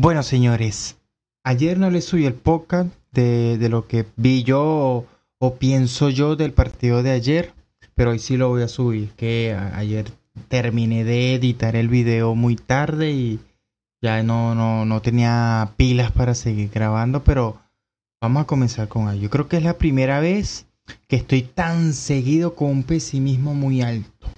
Bueno, señores, ayer no les subí el podcast de, de lo que vi yo o, pienso yo del partido de ayer, pero hoy sí lo voy a subir, que ayer terminé de editar el video muy tarde y ya no, no, no tenía pilas para seguir grabando, pero vamos a comenzar con ello. Yo creo que es la primera vez que estoy tan seguido con un pesimismo muy alto.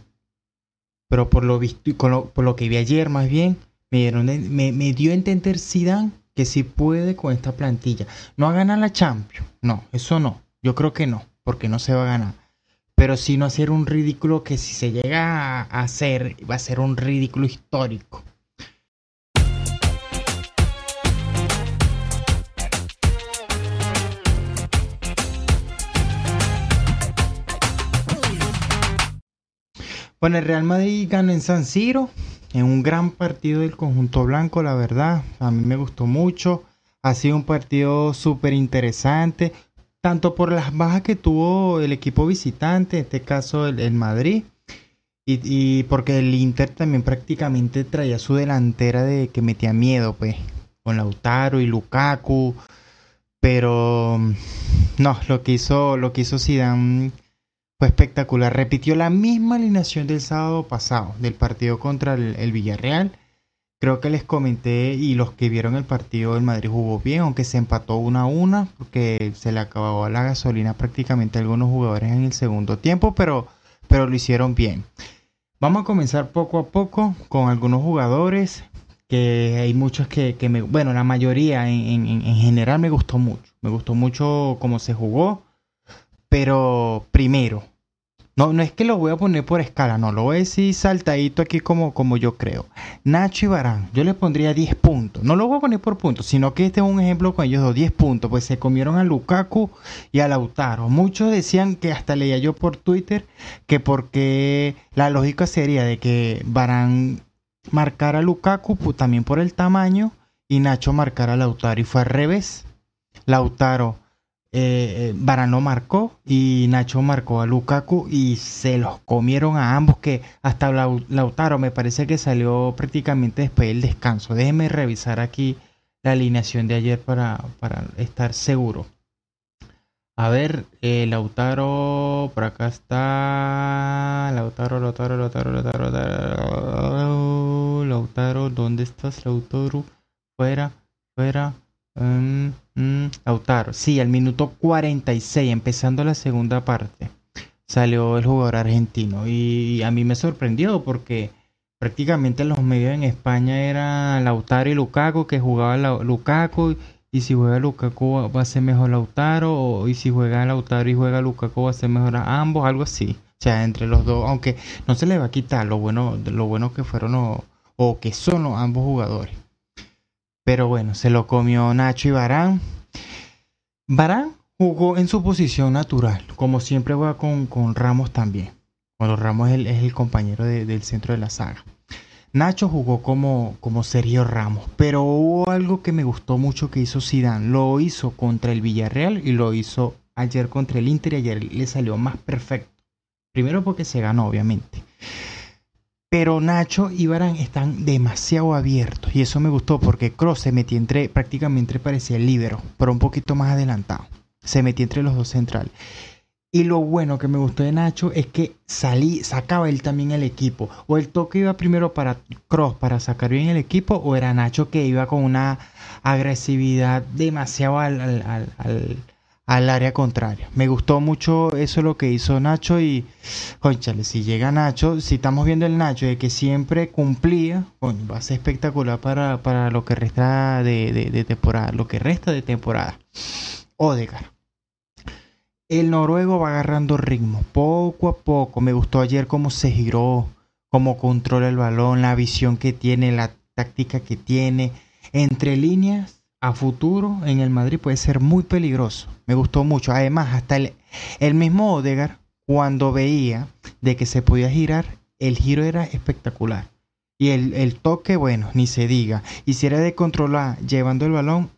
Pero por lo visto con lo, por lo que vi ayer más bien, me, dieron, me, me dio a entender Zidane que sí puede con esta plantilla. No a ganar la Champions, no, eso no. Yo creo que no, porque no se va a ganar. Pero sí no hacer un ridículo que si se llega a hacer, va a ser un ridículo histórico. Bueno, el Real Madrid ganó en San Siro, en un gran partido del conjunto blanco, la verdad. A mí me gustó mucho. Ha sido un partido súper interesante, tanto por las bajas que tuvo el equipo visitante, en este caso el, Madrid, y, y, porque el Inter también prácticamente traía su delantera de que metía miedo, pues, con Lautaro y Lukaku. Pero no, lo que hizo, lo que hizo Zidane fue espectacular. Repitió la misma alineación del sábado pasado, del partido contra el, Villarreal. Creo que les comenté y los que vieron el partido del Madrid jugó bien, aunque se empató una a una, porque se le acabó la gasolina prácticamente a algunos jugadores en el segundo tiempo, pero, pero lo hicieron bien. Vamos a comenzar poco a poco con algunos jugadores, que hay muchos que, que me, bueno, la mayoría en general me gustó mucho. Me gustó mucho cómo se jugó. Pero primero, no, no es que lo voy a poner por escala, no, lo voy a decir saltadito aquí como, como yo creo. Nacho y Barán, yo le pondría 10 puntos. No lo voy a poner por puntos, sino que este es un ejemplo con ellos dos, 10 puntos, pues se comieron a Lukaku y a Lautaro. Muchos decían que hasta leía yo por Twitter que porque la lógica sería de que Barán marcara a Lukaku pues, también por el tamaño y Nacho marcara a Lautaro y fue al revés. Lautaro eh, Barano marcó y Nacho marcó a Lukaku y se los comieron a ambos que hasta Lautaro me parece que salió prácticamente después del descanso. Déjenme revisar aquí la alineación de ayer para, para estar seguro. A ver, eh, Lautaro, por acá está Lautaro, Lautaro, Lautaro, Lautaro, Lautaro, Lautaro, ¿dónde estás, Lautaro? Fuera, fuera, Um, Lautaro, sí, al minuto 46, empezando la segunda parte, salió el jugador argentino. Y a mí me sorprendió porque prácticamente los medios en España era Lautaro y Lukaku, que jugaba la, Lukaku. Y si juega Lukaku va a ser mejor Lautaro. O, y si juega Lautaro y juega Lukaku va a ser mejor a ambos, algo así. O sea, entre los dos, aunque no se le va a quitar lo bueno, lo bueno que fueron o, o que son los ambos jugadores. Pero bueno, se lo comió Nacho y Barán. Barán jugó en su posición natural, como siempre juega con, con Ramos también. Cuando Ramos es el, es el compañero de, del centro de la saga. Nacho jugó como, como Sergio Ramos, pero hubo algo que me gustó mucho que hizo Zidane. Lo hizo contra el Villarreal y lo hizo ayer contra el Inter y ayer le salió más perfecto. Primero porque se ganó, obviamente. Pero Nacho y Barán están demasiado abiertos y eso me gustó porque Cross se metió entre, prácticamente parecía el líbero, pero un poquito más adelantado. Se metió entre los dos centrales. Y lo bueno que me gustó de Nacho es que salí, sacaba él también el equipo. O el toque iba primero para Cross para sacar bien el equipo, o era Nacho que iba con una agresividad demasiado al, al área contraria. Me gustó mucho eso lo que hizo Nacho y, conchale, si llega Nacho, si estamos viendo el Nacho de que siempre cumplía, bueno, va a ser espectacular para, para lo que resta de, de, temporada, lo que resta de temporada. Odegar. El noruego va agarrando ritmo, poco a poco. Me gustó ayer cómo se giró, cómo controla el balón, la visión que tiene, la táctica que tiene. Entre líneas, a futuro en el Madrid puede ser muy peligroso. Me gustó mucho. Además, hasta el, el mismo Odegar, cuando veía de que se podía girar, el giro era espectacular. Y el, el toque, bueno, ni se diga. Y si era de controlar llevando el balón,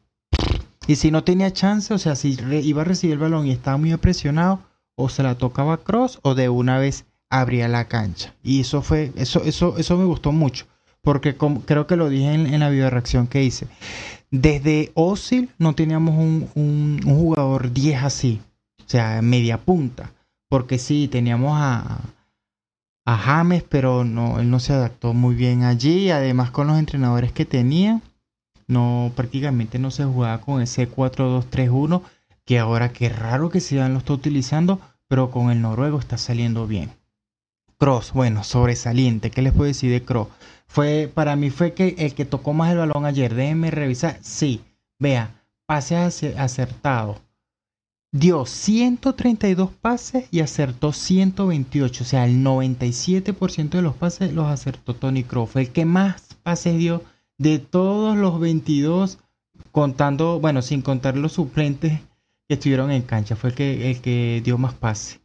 y si no tenía chance, o sea, si iba a recibir el balón y estaba muy presionado, o se la tocaba cross o de una vez abría la cancha. Y eso fue, eso, eso, eso me gustó mucho. Porque creo que lo dije en, la video reacción que hice. Desde Osil no teníamos un, un, jugador 10 así, o sea, media punta, porque sí, teníamos a, a James, pero no, él no se adaptó muy bien allí, además con los entrenadores que tenía, no prácticamente no se jugaba con ese 4-2-3-1, que ahora qué raro que Zidane lo está utilizando, pero con el noruego está saliendo bien. Cross, bueno, sobresaliente. ¿Qué les puedo decir de Cross? Fue, para mí fue que el que tocó más el balón ayer. Déjenme revisar. Sí, vea, pases acertados. Dio 132 pases y acertó 128. O sea, el 97% de los pases los acertó Tony Cross. Fue el que más pases dio de todos los 22, contando, bueno, sin contar los suplentes que estuvieron en cancha. Fue el que, el que dio más pases.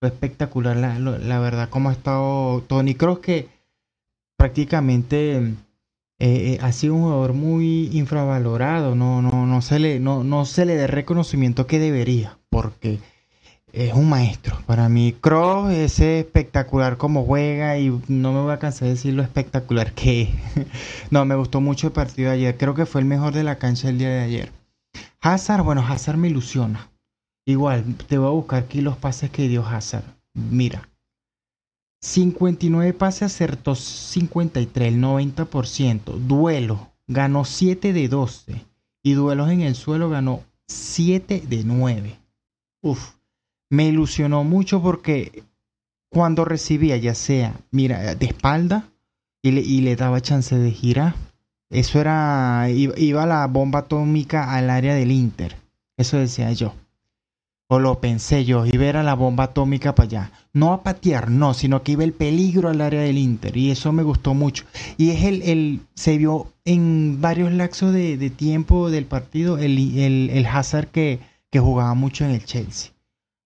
Espectacular la, la verdad cómo ha estado Tony Cross que prácticamente eh, eh, ha sido un jugador muy infravalorado, no, no, no, se le, no, no se le da reconocimiento que debería, porque es un maestro. Para mí, Cross es espectacular como juega y no me voy a cansar de decir lo espectacular que no, me gustó mucho el partido de ayer. Creo que fue el mejor de la cancha el día de ayer. Hazard, bueno, Hazard me ilusiona. Igual, te voy a buscar aquí los pases que dio Hazard. Mira. 59 pases acertó 53, el 90%. Duelo, ganó 7 de 12. Y duelos en el suelo ganó 7 de 9. Uf, me ilusionó mucho porque cuando recibía, ya sea, mira, de espalda y le, y le daba chance de girar, eso era, iba la bomba atómica al área del Inter. Eso decía yo o lo pensé yo, iba a la bomba atómica para allá. No a patear, no, sino que iba el peligro al área del Inter. Y eso me gustó mucho. Y es el, el se vio en varios lapsos de, tiempo del partido el, el, Hazard que, que, jugaba mucho en el Chelsea.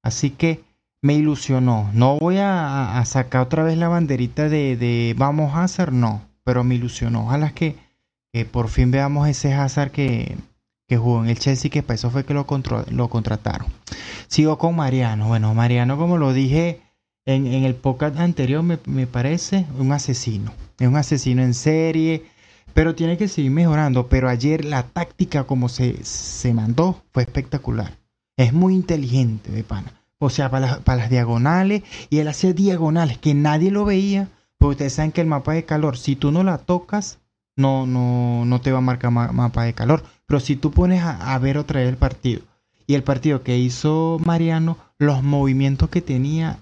Así que me ilusionó. No voy a, sacar otra vez la banderita de, de, vamos Hazard, no. Pero me ilusionó. Ojalá que, que por fin veamos ese Hazard que, que jugó en el Chelsea, que para eso fue que lo, lo contrataron. Sigo con Mariano. Bueno, Mariano, como lo dije en, el podcast anterior, me, parece un asesino. Es un asesino en serie, pero tiene que seguir mejorando. Pero ayer la táctica como se, se mandó fue espectacular. Es muy inteligente de pana. O sea, para, las diagonales, y él hacía diagonales que nadie lo veía. Porque ustedes saben que el mapa de calor, si tú no la tocas, no, no, no te va a marcar mapa de calor. Pero si tú pones a, ver otra vez el partido y el partido que hizo Mariano, los movimientos que tenía,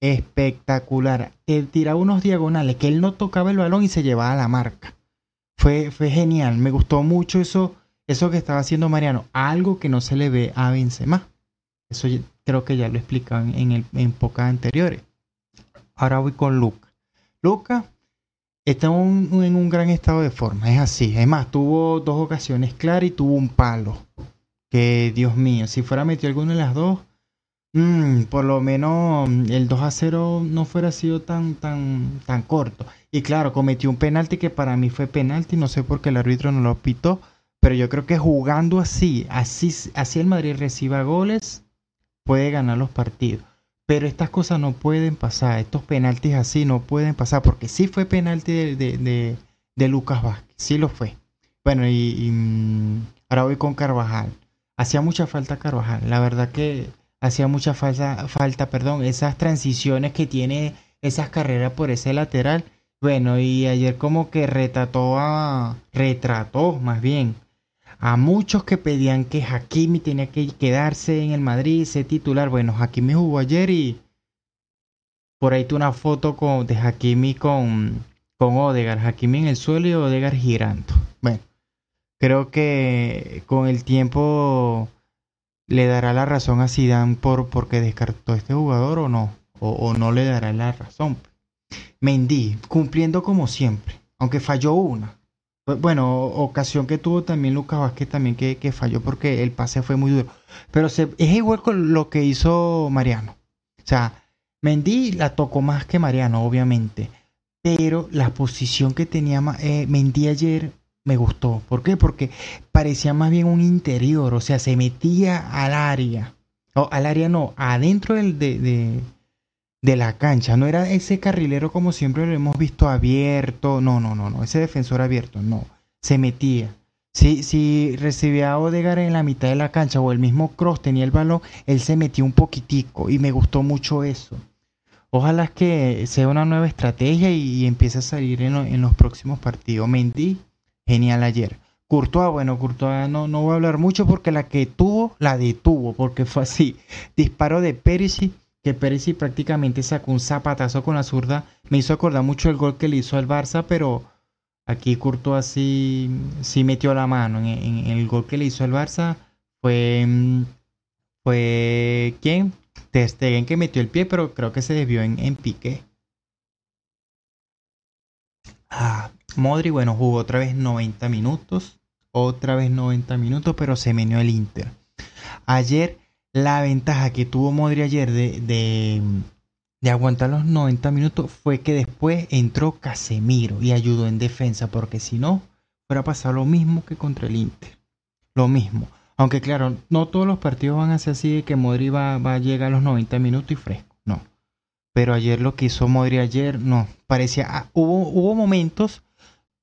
espectacular. Él tiraba unos diagonales que él no tocaba el balón y se llevaba la marca. Fue, fue genial, me gustó mucho eso, eso que estaba haciendo Mariano. Algo que no se le ve a Benzema. Eso creo que ya lo explicaban en, el, en pocas anteriores. Ahora voy con Luca. Luca está en un gran estado de forma, es así. Es más, tuvo dos ocasiones claras y tuvo un palo. Que Dios mío, si fuera metido alguna de las dos, mm, por lo menos el 2 a 0 no fuera sido tan, tan, tan corto. Y claro, cometió un penalti que para mí fue penalti, no sé por qué el árbitro no lo pitó, pero yo creo que jugando así, así, así el Madrid reciba goles, puede ganar los partidos. Pero estas cosas no pueden pasar, estos penaltis así no pueden pasar, porque sí fue penalti de, de, Lucas Vázquez, sí lo fue. Bueno, y, mm, ahora voy con Carvajal. Hacía mucha falta Carvajal, la verdad que hacía mucha falta, falta, perdón, esas transiciones que tiene esas carreras por ese lateral. Bueno, y ayer como que retrató a, retrató más bien a muchos que pedían que Hakimi tenía que quedarse en el Madrid, ser titular. Bueno, Hakimi jugó ayer y por ahí tuve una foto con, de Hakimi con, con Odegar. Hakimi en el suelo y Odegar girando. Bueno, creo que con el tiempo le dará la razón a Zidane por porque descartó este jugador o no. O, o no le dará la razón. Mendy, cumpliendo como siempre, aunque falló una bueno, ocasión que tuvo también Lucas Vázquez también que, falló porque el pase fue muy duro. Pero es igual con lo que hizo Mariano. O sea, Mendy la tocó más que Mariano, obviamente. Pero la posición que tenía eh, Mendy ayer me gustó. ¿Por qué? Porque parecía más bien un interior. O sea, se metía al área. O al área no, adentro del, de, de la cancha. No era ese carrilero como siempre lo hemos visto abierto. No, no, no, no. Ese defensor abierto, no. Se metía. Si, si recibía a Odegar en la mitad de la cancha o el mismo Cross tenía el balón, él se metió un poquitico y me gustó mucho eso. Ojalá que sea una nueva estrategia y, empiece a salir en, los próximos partidos. Mendy, genial ayer. Courtois, bueno, Courtois no, no voy a hablar mucho porque la que tuvo, la detuvo, porque fue así. Disparo de Perisic que Perisic prácticamente sacó un zapatazo con la zurda. Me hizo acordar mucho el gol que le hizo al Barça, pero aquí Courtois sí, sí metió la mano. En, el gol que le hizo al Barça fue, mm, fue ¿quién? Ter Stegen que metió el pie, pero creo que se desvió en, en pique. Ah, Modri, bueno, jugó otra vez 90 minutos. Otra vez 90 minutos, pero se meneó el Inter. Ayer la ventaja que tuvo Modri ayer de, de, aguantar los 90 minutos fue que después entró Casemiro y ayudó en defensa, porque si no, fuera a pasar lo mismo que contra el Inter. Lo mismo. Aunque claro, no todos los partidos van a ser así de que Modri va, a llegar a los 90 minutos y fresco. No. Pero ayer lo que hizo Modri ayer, no. Parecía. Ah, hubo, hubo momentos.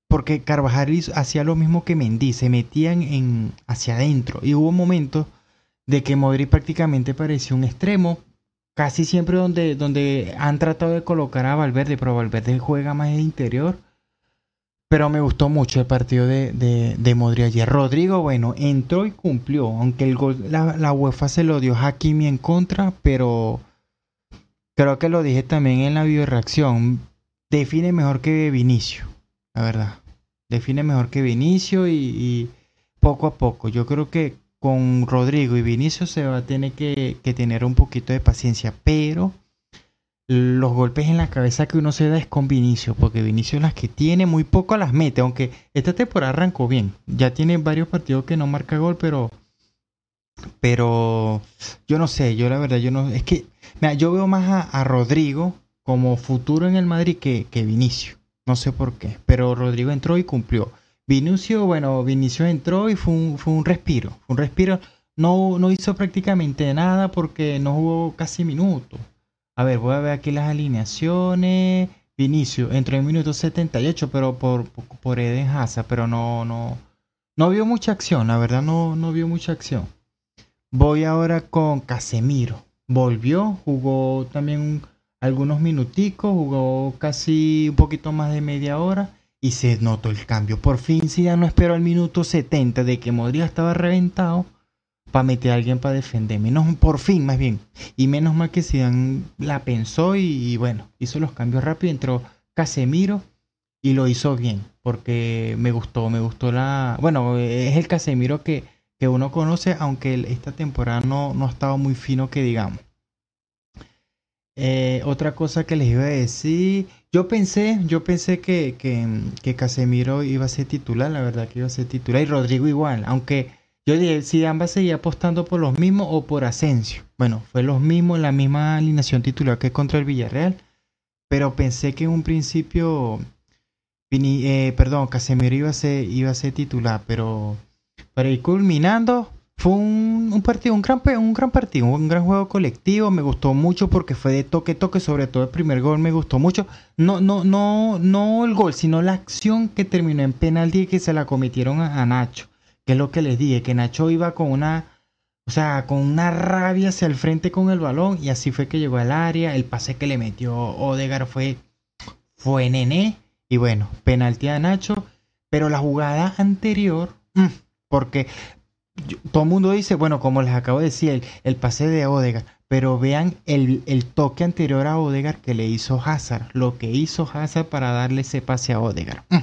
Porque Carvajal hacía lo mismo que Mendy. Se metían en, hacia adentro. Y hubo momentos de que Modric prácticamente parecía un extremo, casi siempre donde, donde han tratado de colocar a Valverde, pero Valverde juega más en interior. Pero me gustó mucho el partido de, de, de ayer. Rodrigo, bueno, entró y cumplió, aunque el gol, la, UEFA se lo dio a Hakimi en contra, pero creo que lo dije también en la bioreacción. Define mejor que Vinicio, la verdad. Define mejor que Vinicio y poco a poco. Yo creo que con Rodrigo y Vinicio se va a tener que, tener un poquito de paciencia, pero los golpes en la cabeza que uno se da es con Vinicio, porque Vinicio las que tiene muy poco las mete, aunque esta temporada arrancó bien, ya tiene varios partidos que no marca gol, pero pero yo no sé, yo la verdad, yo no, es que, mira, yo veo más a, Rodrigo como futuro en el Madrid que, que Vinicio, no sé por qué, pero Rodrigo entró y cumplió. Vinicio, bueno, Vinicio entró y fue un, fue un respiro. un respiro. No, no hizo prácticamente nada porque no jugó casi minutos. A ver, voy a ver aquí las alineaciones. Vinicio entró en minuto 78, pero por, por Eden Hazard, pero no, no, no vio mucha acción, la verdad no, no vio mucha acción. Voy ahora con Casemiro. Volvió, jugó también algunos minuticos, jugó casi un poquito más de media hora y se notó el cambio. Por fin ya no esperó al minuto 70 de que Modric estaba reventado para meter a alguien para defender. Menos, por fin, más bien. Y menos mal que Zidane la pensó y, bueno, hizo los cambios rápido. Entró Casemiro y lo hizo bien. Porque me gustó, me gustó la... Bueno, es el Casemiro que, que uno conoce, aunque esta temporada no, no ha estado muy fino que digamos. Eh, otra cosa que les iba a decir, yo pensé, yo pensé que, que, Casemiro iba a ser titular, la verdad que iba a ser titular, y Rodrigo igual, aunque yo dije, si ambas seguía apostando por los mismos o por Asensio. Bueno, fue los mismos, la misma alineación titular que contra el Villarreal, pero pensé que en un principio, eh, perdón, Casemiro iba a ser, iba a ser titular, pero para ir culminando, fue un, partido, un gran, un gran partido, un gran juego colectivo. Me gustó mucho porque fue de toque toque, sobre todo el primer gol me gustó mucho. No, no, no, no el gol, sino la acción que terminó en penalti y que se la cometieron a, Nacho. Que es lo que les dije, que Nacho iba con una, o sea, con una rabia hacia el frente con el balón y así fue que llegó al área. El pase que le metió Odegar fue, fue nené y bueno, penalti a Nacho. Pero la jugada anterior, mm, todo el mundo dice, bueno, como les acabo de decir, el, pase de Odegar, pero vean el, toque anterior a Odegar que le hizo Hazard, lo que hizo Hazard para darle ese pase a Odegar. Mm.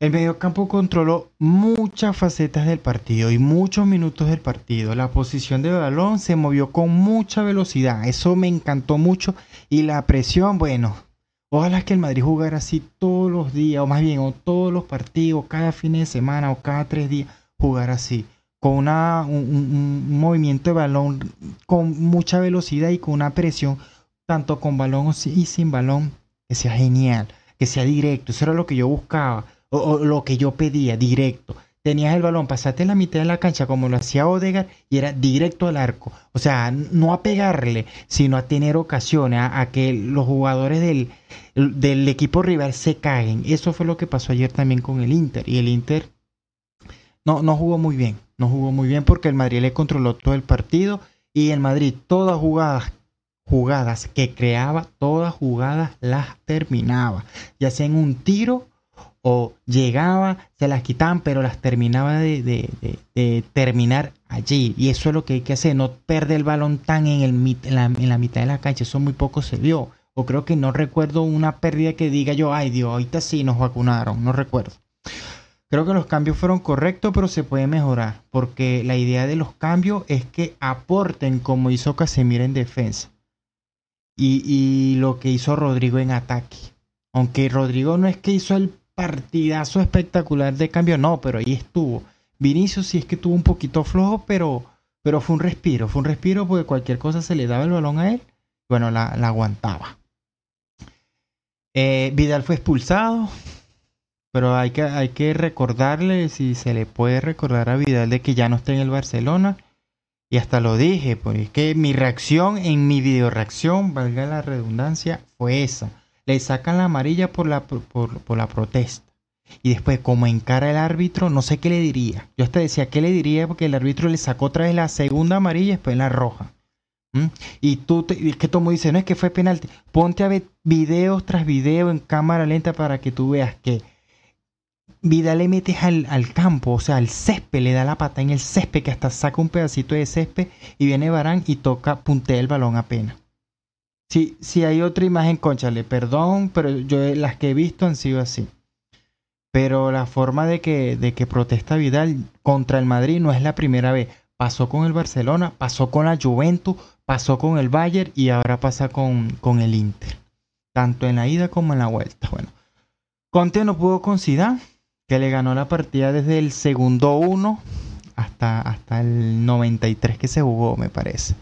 El mediocampo controló muchas facetas del partido y muchos minutos del partido. La posición de balón se movió con mucha velocidad. Eso me encantó mucho. Y la presión, bueno, ojalá que el Madrid jugara así todos los días, o más bien, o todos los partidos, cada fin de semana o cada tres días jugar así, con una, un, movimiento de balón con mucha velocidad y con una presión, tanto con balón y sin balón, que sea genial, que sea directo. Eso era lo que yo buscaba, o, lo que yo pedía, directo. tenías el balón, pasaste la mitad de la cancha como lo hacía Odegaard y era directo al arco. O sea, no a pegarle, sino a tener ocasiones, a, que los jugadores del, del, equipo rival se caguen. Eso fue lo que pasó ayer también con el Inter. Y el Inter no, no jugó muy bien, no jugó muy bien porque el Madrid le controló todo el partido y el Madrid todas jugadas jugadas que creaba, todas jugadas las terminaba, ya sea en un tiro o llegaba, se las quitaban, pero las terminaba de, terminar allí. Y eso es lo que hay que hacer, no perder el balón tan en, el, en, la, en la mitad de la cancha, eso muy poco se vio. O creo que no recuerdo una pérdida que diga yo, ay Dios, ahorita sí nos vacunaron, no recuerdo. Creo que los cambios fueron correctos, pero se puede mejorar, porque la idea de los cambios es que aporten como hizo Casemiro en defensa y, lo que hizo Rodrigo en ataque. Aunque Rodrigo no es que hizo el partidazo espectacular de cambio, no, pero ahí estuvo. Vinicius sí es que tuvo un poquito flojo, pero, fue un respiro, fue un respiro porque cualquier cosa se le daba el balón a él, bueno, la, aguantaba. Eh, Vidal fue expulsado, pero hay que, hay que recordarle, si se le puede recordar a Vidal de que ya no está en el Barcelona. Y hasta lo dije, pues que mi reacción en mi video reacción, valga la redundancia, fue esa le sacan la amarilla por la, por, la protesta. Y después, como encara el árbitro, no sé qué le diría. Yo hasta decía, ¿qué le diría? Porque el árbitro le sacó otra vez la segunda amarilla y después la roja. ¿Mm? Y tú, te, es que Tomo dice, no es que fue penalti. Ponte a ver videos tras video en cámara lenta para que tú veas que Vida le metes al, al, campo, o sea, al césped, le da la pata en el césped, que hasta saca un pedacito de césped y viene Barán y toca, puntea el balón apenas. Si, si hay otra imagen, conchale, perdón, pero yo las que he visto han sido así. Pero la forma de que, de que protesta Vidal contra el Madrid no es la primera vez. Pasó con el Barcelona, pasó con la Juventus, pasó con el Bayern y ahora pasa con, con el Inter. Tanto en la ida como en la vuelta. Bueno, Conte no pudo con Zidane, que le ganó la partida desde el segundo 1 hasta, hasta el 93 que se jugó, me parece.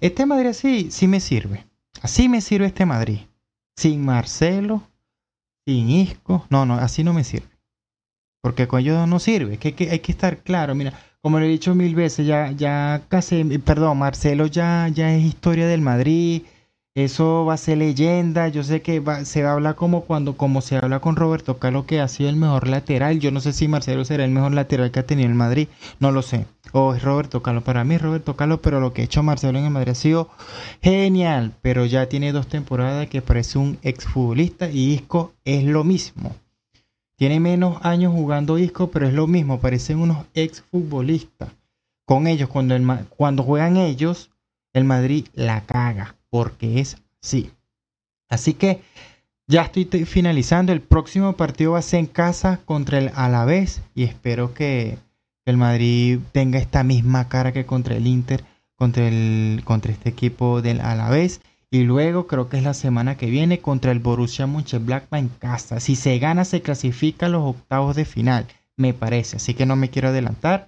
Este Madrid sí, sí me sirve. Así me sirve este Madrid. Sin Marcelo, sin Isco. No, no, así no me sirve. Porque con ellos no sirve. Que, que hay que estar claro. Mira, como lo he dicho mil veces, ya, ya casi, perdón, Marcelo ya, ya es historia del Madrid. Eso va a ser leyenda. Yo sé que se va a hablar como cuando como se habla con Roberto Carlos que ha sido el mejor lateral. Yo no sé si Marcelo será el mejor lateral que ha tenido el Madrid. No lo sé. O es Roberto Carlos. Para mí Roberto Carlos, pero lo que ha hecho Marcelo en el Madrid ha sido genial. Pero ya tiene dos temporadas que parece un exfutbolista y Isco es lo mismo. Tiene menos años jugando Isco, pero es lo mismo. Parecen unos exfutbolistas. Con ellos, cuando, cuando juegan ellos, el Madrid la caga porque es así. Así que ya estoy finalizando. El próximo partido va a ser en casa contra el Alavés y espero que el Madrid tenga esta misma cara que contra el Inter, contra, el, contra este equipo del Alavés. Y luego creo que es la semana que viene contra el Borussia Mönchengladbach en casa. Si se gana se clasifica a los octavos de final, me parece. Así que no me quiero adelantar.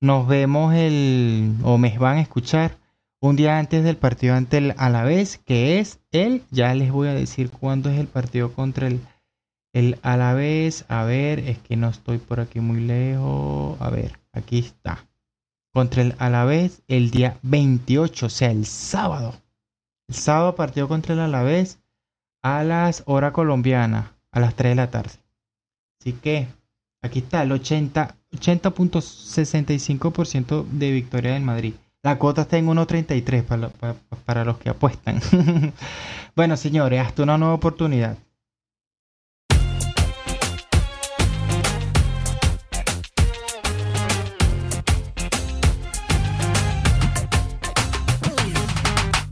Nos vemos el o me van a escuchar un día antes del partido ante el Alavés, que es el, ya les voy a decir cuándo es el partido contra el, el Alavés. A ver, es que no estoy por aquí muy lejos. A ver, aquí está. Contra el Alavés el día 28, o sea, el sábado. El sábado partido contra el Alavés a las horas colombianas, a las 3 de la tarde. Así que aquí está el 80, 80.65% de victoria del Madrid. La cuota está en 1.33 para, para, para los que apuestan. bueno, señores, hasta una nueva oportunidad.